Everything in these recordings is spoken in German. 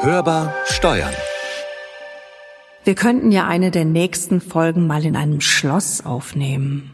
Hörbar Steuern. Wir könnten ja eine der nächsten Folgen mal in einem Schloss aufnehmen.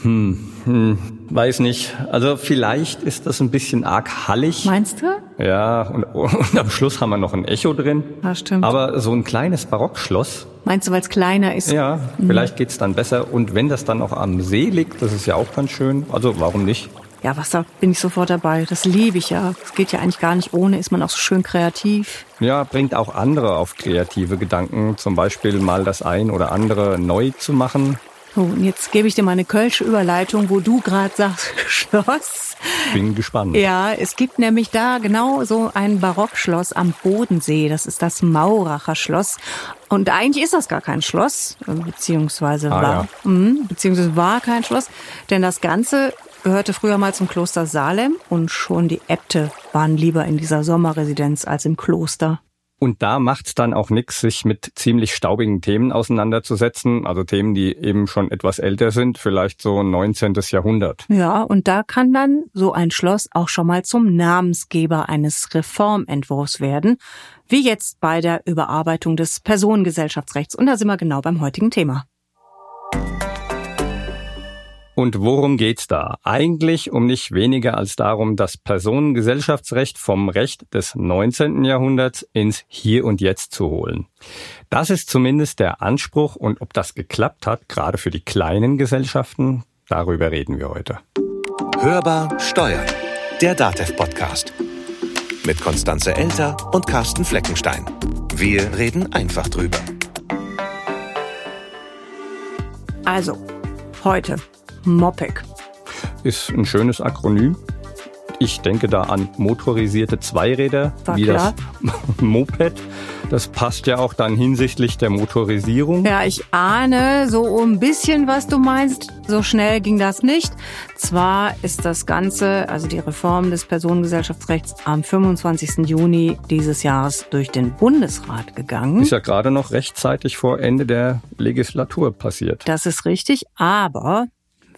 Hm, hm, weiß nicht. Also vielleicht ist das ein bisschen arg hallig. Meinst du? Ja, und, und am Schluss haben wir noch ein Echo drin. Ja, stimmt. Aber so ein kleines Barockschloss. Meinst du, weil es kleiner ist? Ja, vielleicht geht's dann besser. Und wenn das dann auch am See liegt, das ist ja auch ganz schön. Also warum nicht? Ja, Wasser bin ich sofort dabei. Das liebe ich ja. Es geht ja eigentlich gar nicht ohne. Ist man auch so schön kreativ. Ja, bringt auch andere auf kreative Gedanken. Zum Beispiel mal das ein oder andere neu zu machen. So, und jetzt gebe ich dir mal eine kölsche Überleitung, wo du gerade sagst, Schloss. Bin gespannt. Ja, es gibt nämlich da genau so ein Barockschloss am Bodensee. Das ist das Mauracher Schloss. Und eigentlich ist das gar kein Schloss, beziehungsweise Ah, war, mhm, beziehungsweise war kein Schloss, denn das Ganze gehörte früher mal zum Kloster Salem und schon die Äbte waren lieber in dieser Sommerresidenz als im Kloster. Und da macht's dann auch nix, sich mit ziemlich staubigen Themen auseinanderzusetzen. Also Themen, die eben schon etwas älter sind, vielleicht so 19. Jahrhundert. Ja, und da kann dann so ein Schloss auch schon mal zum Namensgeber eines Reformentwurfs werden, wie jetzt bei der Überarbeitung des Personengesellschaftsrechts. Und da sind wir genau beim heutigen Thema. Und worum geht's da? Eigentlich um nicht weniger als darum, das Personengesellschaftsrecht vom Recht des 19. Jahrhunderts ins Hier und Jetzt zu holen. Das ist zumindest der Anspruch und ob das geklappt hat, gerade für die kleinen Gesellschaften, darüber reden wir heute. Hörbar Steuern. Der DATEV-Podcast. Mit Konstanze Elter und Carsten Fleckenstein. Wir reden einfach drüber. Also, heute MOPEC. Ist ein schönes Akronym. Ich denke da an motorisierte Zweiräder, War wie klar. das Moped. Das passt ja auch dann hinsichtlich der Motorisierung. Ja, ich ahne so ein bisschen, was du meinst. So schnell ging das nicht. Zwar ist das Ganze, also die Reform des Personengesellschaftsrechts, am 25. Juni dieses Jahres durch den Bundesrat gegangen. Ist ja gerade noch rechtzeitig vor Ende der Legislatur passiert. Das ist richtig, aber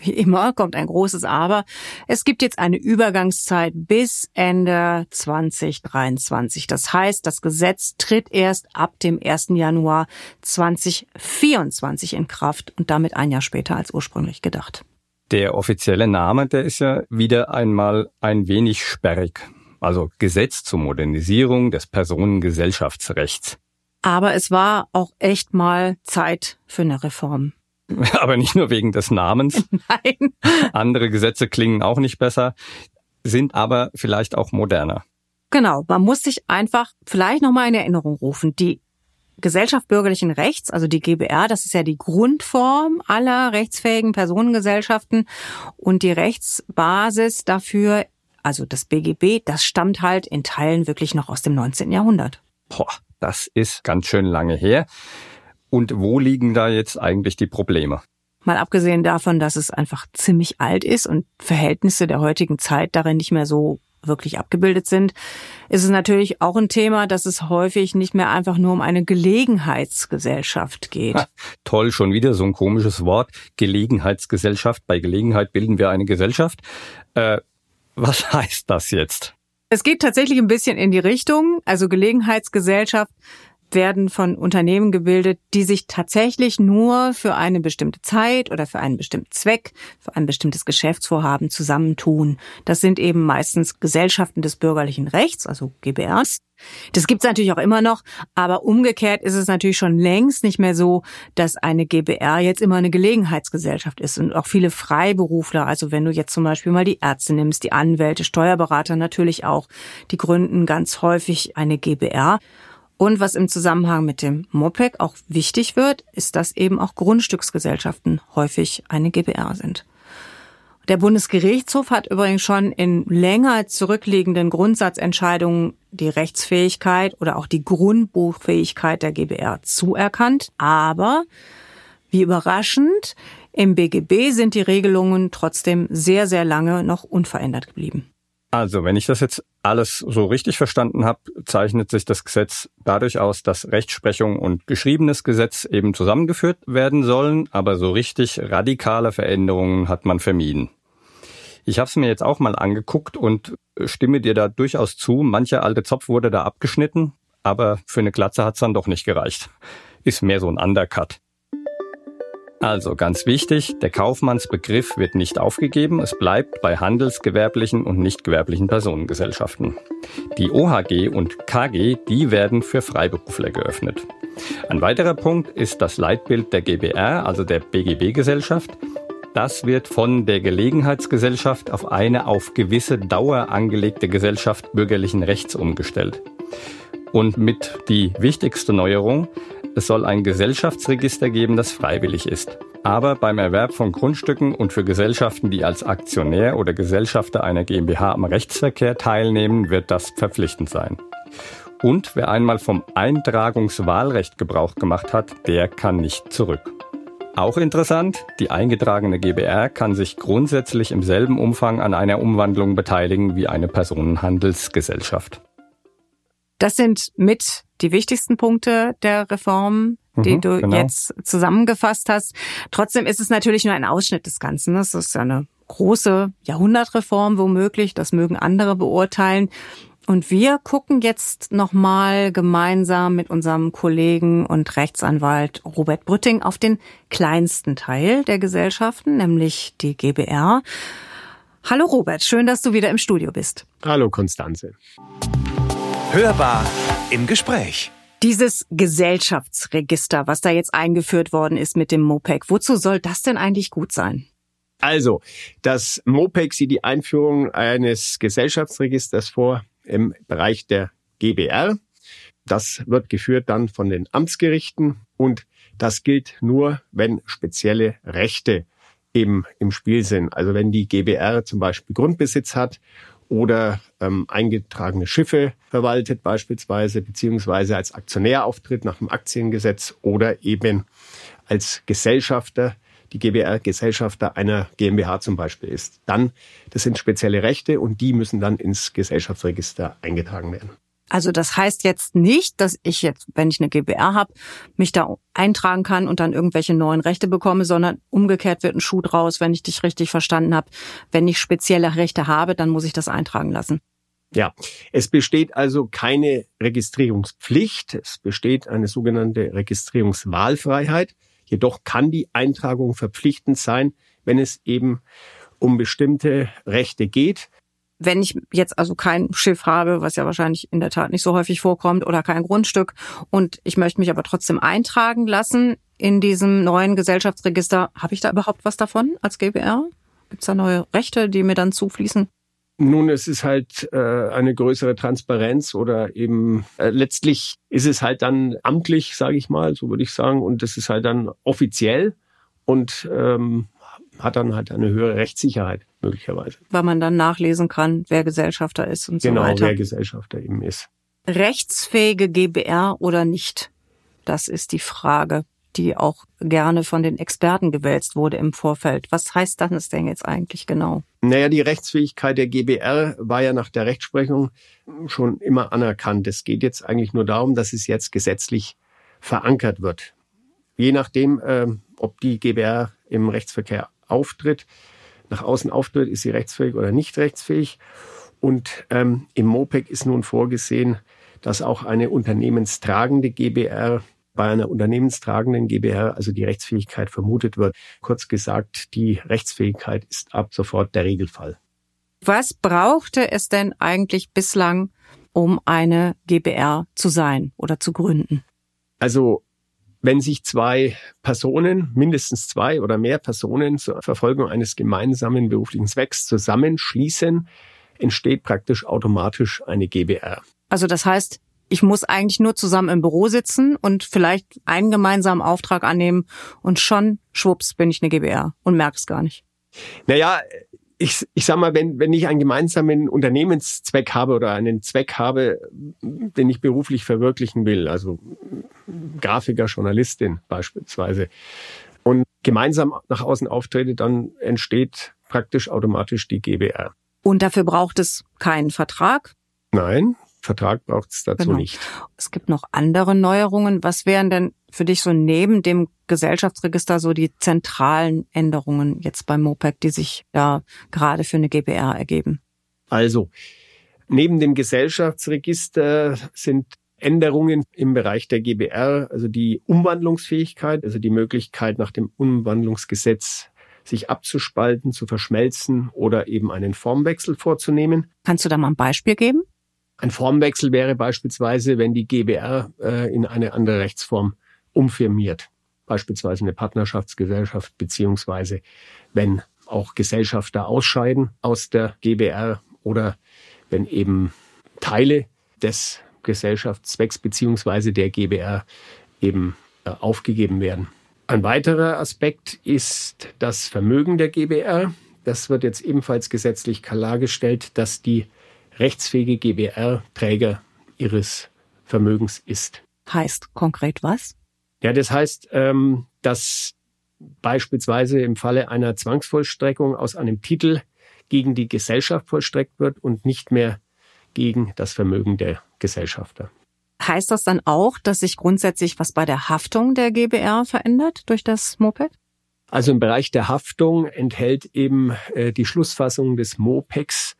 wie immer kommt ein großes Aber. Es gibt jetzt eine Übergangszeit bis Ende 2023. Das heißt, das Gesetz tritt erst ab dem 1. Januar 2024 in Kraft und damit ein Jahr später als ursprünglich gedacht. Der offizielle Name, der ist ja wieder einmal ein wenig sperrig. Also Gesetz zur Modernisierung des Personengesellschaftsrechts. Aber es war auch echt mal Zeit für eine Reform. Aber nicht nur wegen des Namens. Nein. Andere Gesetze klingen auch nicht besser, sind aber vielleicht auch moderner. Genau, man muss sich einfach vielleicht nochmal in Erinnerung rufen. Die Gesellschaft bürgerlichen Rechts, also die GBR, das ist ja die Grundform aller rechtsfähigen Personengesellschaften und die Rechtsbasis dafür, also das BGB, das stammt halt in Teilen wirklich noch aus dem 19. Jahrhundert. Boah, das ist ganz schön lange her. Und wo liegen da jetzt eigentlich die Probleme? Mal abgesehen davon, dass es einfach ziemlich alt ist und Verhältnisse der heutigen Zeit darin nicht mehr so wirklich abgebildet sind, ist es natürlich auch ein Thema, dass es häufig nicht mehr einfach nur um eine Gelegenheitsgesellschaft geht. Ha, toll, schon wieder so ein komisches Wort. Gelegenheitsgesellschaft. Bei Gelegenheit bilden wir eine Gesellschaft. Äh, was heißt das jetzt? Es geht tatsächlich ein bisschen in die Richtung. Also Gelegenheitsgesellschaft werden von Unternehmen gebildet, die sich tatsächlich nur für eine bestimmte Zeit oder für einen bestimmten Zweck, für ein bestimmtes Geschäftsvorhaben zusammentun. Das sind eben meistens Gesellschaften des bürgerlichen Rechts, also GBRs. Das gibt's natürlich auch immer noch, aber umgekehrt ist es natürlich schon längst nicht mehr so, dass eine GBR jetzt immer eine Gelegenheitsgesellschaft ist und auch viele Freiberufler, also wenn du jetzt zum Beispiel mal die Ärzte nimmst, die Anwälte, Steuerberater natürlich auch, die gründen ganz häufig eine GBR. Und was im Zusammenhang mit dem MOPEC auch wichtig wird, ist, dass eben auch Grundstücksgesellschaften häufig eine GBR sind. Der Bundesgerichtshof hat übrigens schon in länger zurückliegenden Grundsatzentscheidungen die Rechtsfähigkeit oder auch die Grundbuchfähigkeit der GBR zuerkannt. Aber, wie überraschend, im BGB sind die Regelungen trotzdem sehr, sehr lange noch unverändert geblieben. Also, wenn ich das jetzt alles so richtig verstanden habe, zeichnet sich das Gesetz dadurch aus, dass Rechtsprechung und geschriebenes Gesetz eben zusammengeführt werden sollen, aber so richtig radikale Veränderungen hat man vermieden. Ich habe es mir jetzt auch mal angeguckt und stimme dir da durchaus zu. Mancher alte Zopf wurde da abgeschnitten, aber für eine Glatze hat's dann doch nicht gereicht. Ist mehr so ein Undercut. Also ganz wichtig, der Kaufmannsbegriff wird nicht aufgegeben, es bleibt bei handelsgewerblichen und nicht gewerblichen Personengesellschaften. Die OHG und KG, die werden für Freiberufler geöffnet. Ein weiterer Punkt ist das Leitbild der GBR, also der BGB-Gesellschaft. Das wird von der Gelegenheitsgesellschaft auf eine auf gewisse Dauer angelegte Gesellschaft bürgerlichen Rechts umgestellt. Und mit die wichtigste Neuerung, es soll ein Gesellschaftsregister geben, das freiwillig ist. Aber beim Erwerb von Grundstücken und für Gesellschaften, die als Aktionär oder Gesellschafter einer GmbH am Rechtsverkehr teilnehmen, wird das verpflichtend sein. Und wer einmal vom Eintragungswahlrecht Gebrauch gemacht hat, der kann nicht zurück. Auch interessant, die eingetragene GBR kann sich grundsätzlich im selben Umfang an einer Umwandlung beteiligen wie eine Personenhandelsgesellschaft. Das sind mit die wichtigsten Punkte der Reform, die mhm, du genau. jetzt zusammengefasst hast. Trotzdem ist es natürlich nur ein Ausschnitt des Ganzen. Das ist ja eine große Jahrhundertreform womöglich. Das mögen andere beurteilen. Und wir gucken jetzt nochmal gemeinsam mit unserem Kollegen und Rechtsanwalt Robert Brütting auf den kleinsten Teil der Gesellschaften, nämlich die GBR. Hallo Robert, schön, dass du wieder im Studio bist. Hallo Konstanze. Hörbar im Gespräch. Dieses Gesellschaftsregister, was da jetzt eingeführt worden ist mit dem MOPEC, wozu soll das denn eigentlich gut sein? Also, das MOPEC sieht die Einführung eines Gesellschaftsregisters vor im Bereich der GBR. Das wird geführt dann von den Amtsgerichten und das gilt nur, wenn spezielle Rechte eben im Spiel sind. Also wenn die GBR zum Beispiel Grundbesitz hat oder ähm, eingetragene Schiffe verwaltet beispielsweise, beziehungsweise als Aktionär auftritt nach dem Aktiengesetz oder eben als Gesellschafter, die GBR Gesellschafter einer GmbH zum Beispiel ist. Dann, das sind spezielle Rechte und die müssen dann ins Gesellschaftsregister eingetragen werden. Also das heißt jetzt nicht, dass ich jetzt, wenn ich eine GBR habe, mich da eintragen kann und dann irgendwelche neuen Rechte bekomme, sondern umgekehrt wird ein Schuh draus, wenn ich dich richtig verstanden habe. Wenn ich spezielle Rechte habe, dann muss ich das eintragen lassen. Ja, es besteht also keine Registrierungspflicht. Es besteht eine sogenannte Registrierungswahlfreiheit. Jedoch kann die Eintragung verpflichtend sein, wenn es eben um bestimmte Rechte geht wenn ich jetzt also kein Schiff habe, was ja wahrscheinlich in der Tat nicht so häufig vorkommt, oder kein Grundstück und ich möchte mich aber trotzdem eintragen lassen in diesem neuen Gesellschaftsregister, habe ich da überhaupt was davon als GBR? Gibt es da neue Rechte, die mir dann zufließen? Nun, es ist halt äh, eine größere Transparenz oder eben äh, letztlich ist es halt dann amtlich, sage ich mal, so würde ich sagen, und es ist halt dann offiziell und ähm, hat dann halt eine höhere Rechtssicherheit möglicherweise. Weil man dann nachlesen kann, wer Gesellschafter ist und genau, so weiter. Genau, wer Gesellschafter eben ist. Rechtsfähige GBR oder nicht? Das ist die Frage, die auch gerne von den Experten gewälzt wurde im Vorfeld. Was heißt das denn jetzt eigentlich genau? Naja, die Rechtsfähigkeit der GBR war ja nach der Rechtsprechung schon immer anerkannt. Es geht jetzt eigentlich nur darum, dass es jetzt gesetzlich verankert wird. Je nachdem, äh, ob die GBR im Rechtsverkehr auftritt, nach außen auftritt, ist sie rechtsfähig oder nicht rechtsfähig. Und ähm, im MOPEC ist nun vorgesehen, dass auch eine unternehmenstragende GBR bei einer unternehmenstragenden GBR, also die Rechtsfähigkeit vermutet wird. Kurz gesagt, die Rechtsfähigkeit ist ab sofort der Regelfall. Was brauchte es denn eigentlich bislang, um eine GBR zu sein oder zu gründen? Also wenn sich zwei Personen, mindestens zwei oder mehr Personen zur Verfolgung eines gemeinsamen beruflichen Zwecks zusammenschließen, entsteht praktisch automatisch eine GBR. Also das heißt, ich muss eigentlich nur zusammen im Büro sitzen und vielleicht einen gemeinsamen Auftrag annehmen und schon, schwupps, bin ich eine GBR und merke es gar nicht. Naja, ich, ich sag mal, wenn, wenn ich einen gemeinsamen Unternehmenszweck habe oder einen Zweck habe, den ich beruflich verwirklichen will, also Grafiker, Journalistin beispielsweise, und gemeinsam nach außen auftrete, dann entsteht praktisch automatisch die GBR. Und dafür braucht es keinen Vertrag? Nein, Vertrag braucht es dazu genau. nicht. Es gibt noch andere Neuerungen. Was wären denn für dich so neben dem Gesellschaftsregister so die zentralen Änderungen jetzt beim MOPEC, die sich da gerade für eine GBR ergeben? Also, neben dem Gesellschaftsregister sind Änderungen im Bereich der GBR, also die Umwandlungsfähigkeit, also die Möglichkeit nach dem Umwandlungsgesetz sich abzuspalten, zu verschmelzen oder eben einen Formwechsel vorzunehmen. Kannst du da mal ein Beispiel geben? Ein Formwechsel wäre beispielsweise, wenn die GBR äh, in eine andere Rechtsform umfirmiert, beispielsweise eine Partnerschaftsgesellschaft, beziehungsweise wenn auch Gesellschafter ausscheiden aus der GBR oder wenn eben Teile des Gesellschaftszwecks beziehungsweise der GBR eben äh, aufgegeben werden. Ein weiterer Aspekt ist das Vermögen der GBR. Das wird jetzt ebenfalls gesetzlich klargestellt, dass die rechtsfähige GBR Träger ihres Vermögens ist. Heißt konkret was? Ja, das heißt, ähm, dass beispielsweise im Falle einer Zwangsvollstreckung aus einem Titel gegen die Gesellschaft vollstreckt wird und nicht mehr gegen das Vermögen der Gesellschafter. Heißt das dann auch, dass sich grundsätzlich was bei der Haftung der GBR verändert durch das Moped? Also im Bereich der Haftung enthält eben äh, die Schlussfassung des MOPEX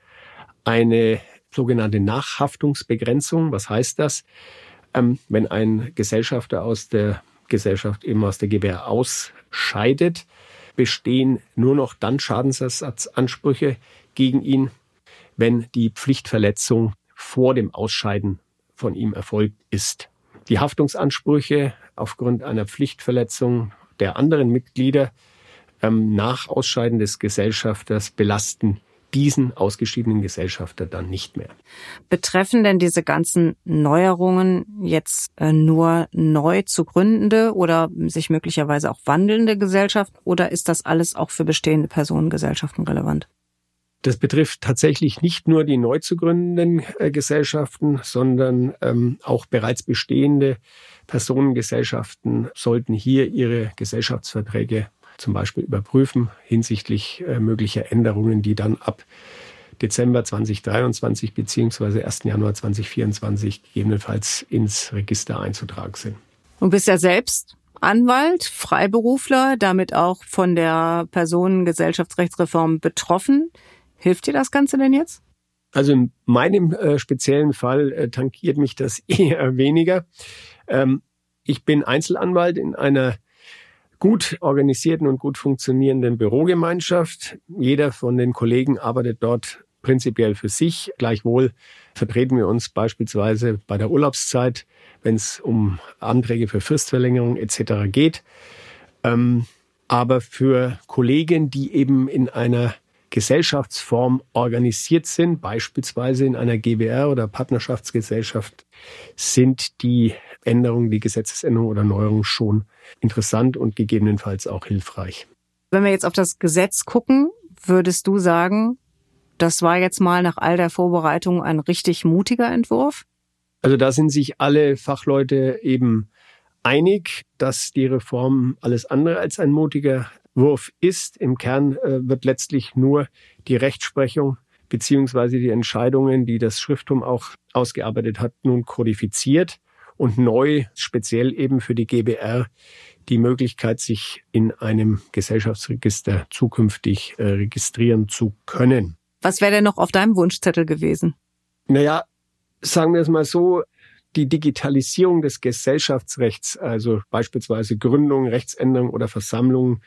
eine sogenannte Nachhaftungsbegrenzung. Was heißt das? Ähm, wenn ein Gesellschafter aus der Gesellschaft eben aus der GBR ausscheidet, bestehen nur noch dann Schadensersatzansprüche gegen ihn, wenn die Pflichtverletzung vor dem Ausscheiden von ihm erfolgt ist. Die Haftungsansprüche aufgrund einer Pflichtverletzung der anderen Mitglieder ähm, nach Ausscheiden des Gesellschafters belasten diesen ausgeschiedenen Gesellschafter dann nicht mehr. Betreffen denn diese ganzen Neuerungen jetzt äh, nur neu zu gründende oder sich möglicherweise auch wandelnde Gesellschaften oder ist das alles auch für bestehende Personengesellschaften relevant? Das betrifft tatsächlich nicht nur die neu zu gründenden äh, Gesellschaften, sondern ähm, auch bereits bestehende Personengesellschaften sollten hier ihre Gesellschaftsverträge zum Beispiel überprüfen hinsichtlich äh, möglicher Änderungen, die dann ab Dezember 2023 beziehungsweise 1. Januar 2024 gegebenenfalls ins Register einzutragen sind. Du bist ja selbst Anwalt, Freiberufler, damit auch von der Personengesellschaftsrechtsreform betroffen. Hilft dir das Ganze denn jetzt? Also in meinem äh, speziellen Fall äh, tankiert mich das eher weniger. Ähm, ich bin Einzelanwalt in einer gut organisierten und gut funktionierenden Bürogemeinschaft. Jeder von den Kollegen arbeitet dort prinzipiell für sich. Gleichwohl vertreten wir uns beispielsweise bei der Urlaubszeit, wenn es um Anträge für Fristverlängerung etc. geht. Ähm, aber für Kollegen, die eben in einer Gesellschaftsform organisiert sind, beispielsweise in einer GBR oder Partnerschaftsgesellschaft, sind die Änderungen, die Gesetzesänderung oder Neuerung schon interessant und gegebenenfalls auch hilfreich. Wenn wir jetzt auf das Gesetz gucken, würdest du sagen, das war jetzt mal nach all der Vorbereitung ein richtig mutiger Entwurf? Also da sind sich alle Fachleute eben einig, dass die Reform alles andere als ein mutiger Wurf ist. Im Kern äh, wird letztlich nur die Rechtsprechung beziehungsweise die Entscheidungen, die das Schrifttum auch ausgearbeitet hat, nun kodifiziert und neu, speziell eben für die GBR, die Möglichkeit, sich in einem Gesellschaftsregister zukünftig äh, registrieren zu können. Was wäre denn noch auf deinem Wunschzettel gewesen? Naja, sagen wir es mal so, die Digitalisierung des Gesellschaftsrechts, also beispielsweise Gründung, Rechtsänderung oder Versammlung,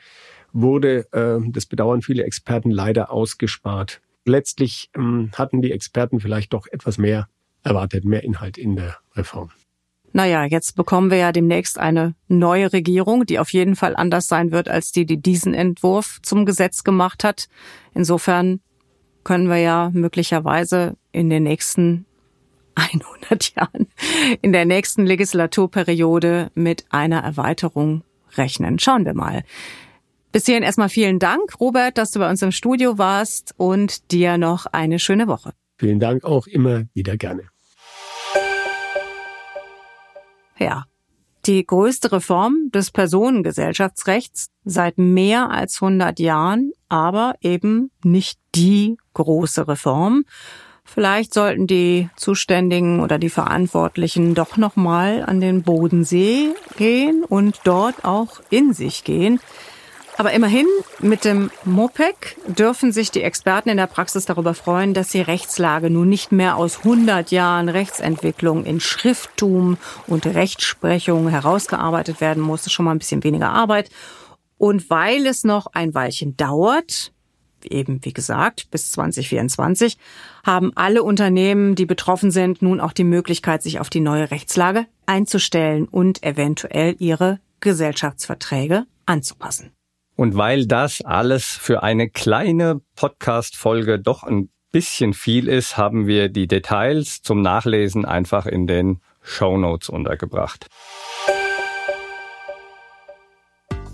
wurde, äh, das bedauern viele Experten, leider ausgespart. Letztlich ähm, hatten die Experten vielleicht doch etwas mehr erwartet, mehr Inhalt in der Reform. Naja, jetzt bekommen wir ja demnächst eine neue Regierung, die auf jeden Fall anders sein wird als die, die diesen Entwurf zum Gesetz gemacht hat. Insofern können wir ja möglicherweise in den nächsten 100 Jahren, in der nächsten Legislaturperiode mit einer Erweiterung rechnen. Schauen wir mal. Bis hierhin erstmal vielen Dank, Robert, dass du bei uns im Studio warst und dir noch eine schöne Woche. Vielen Dank auch immer wieder gerne. Ja, die größte Reform des Personengesellschaftsrechts seit mehr als 100 Jahren, aber eben nicht die große Reform. Vielleicht sollten die Zuständigen oder die Verantwortlichen doch noch mal an den Bodensee gehen und dort auch in sich gehen. Aber immerhin, mit dem MOPEC dürfen sich die Experten in der Praxis darüber freuen, dass die Rechtslage nun nicht mehr aus 100 Jahren Rechtsentwicklung in Schrifttum und Rechtsprechung herausgearbeitet werden muss. Das ist schon mal ein bisschen weniger Arbeit. Und weil es noch ein Weilchen dauert, eben wie gesagt bis 2024, haben alle Unternehmen, die betroffen sind, nun auch die Möglichkeit, sich auf die neue Rechtslage einzustellen und eventuell ihre Gesellschaftsverträge anzupassen. Und weil das alles für eine kleine Podcast-Folge doch ein bisschen viel ist, haben wir die Details zum Nachlesen einfach in den Show Notes untergebracht.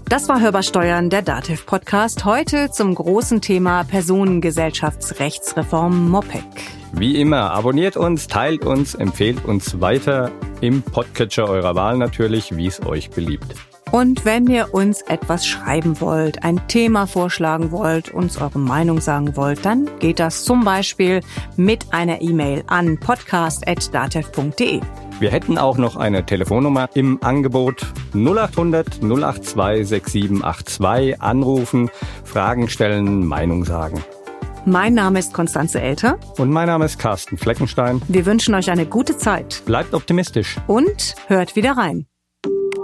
Das war Hörbar Steuern, der Dativ Podcast. Heute zum großen Thema Personengesellschaftsrechtsreform MOPEC. Wie immer, abonniert uns, teilt uns, empfehlt uns weiter im Podcatcher eurer Wahl natürlich, wie es euch beliebt. Und wenn ihr uns etwas schreiben wollt, ein Thema vorschlagen wollt, uns eure Meinung sagen wollt, dann geht das zum Beispiel mit einer E-Mail an podcast.datev.de. Wir hätten auch noch eine Telefonnummer im Angebot 0800 082 6782 anrufen, Fragen stellen, Meinung sagen. Mein Name ist Konstanze Elter. Und mein Name ist Carsten Fleckenstein. Wir wünschen euch eine gute Zeit. Bleibt optimistisch. Und hört wieder rein.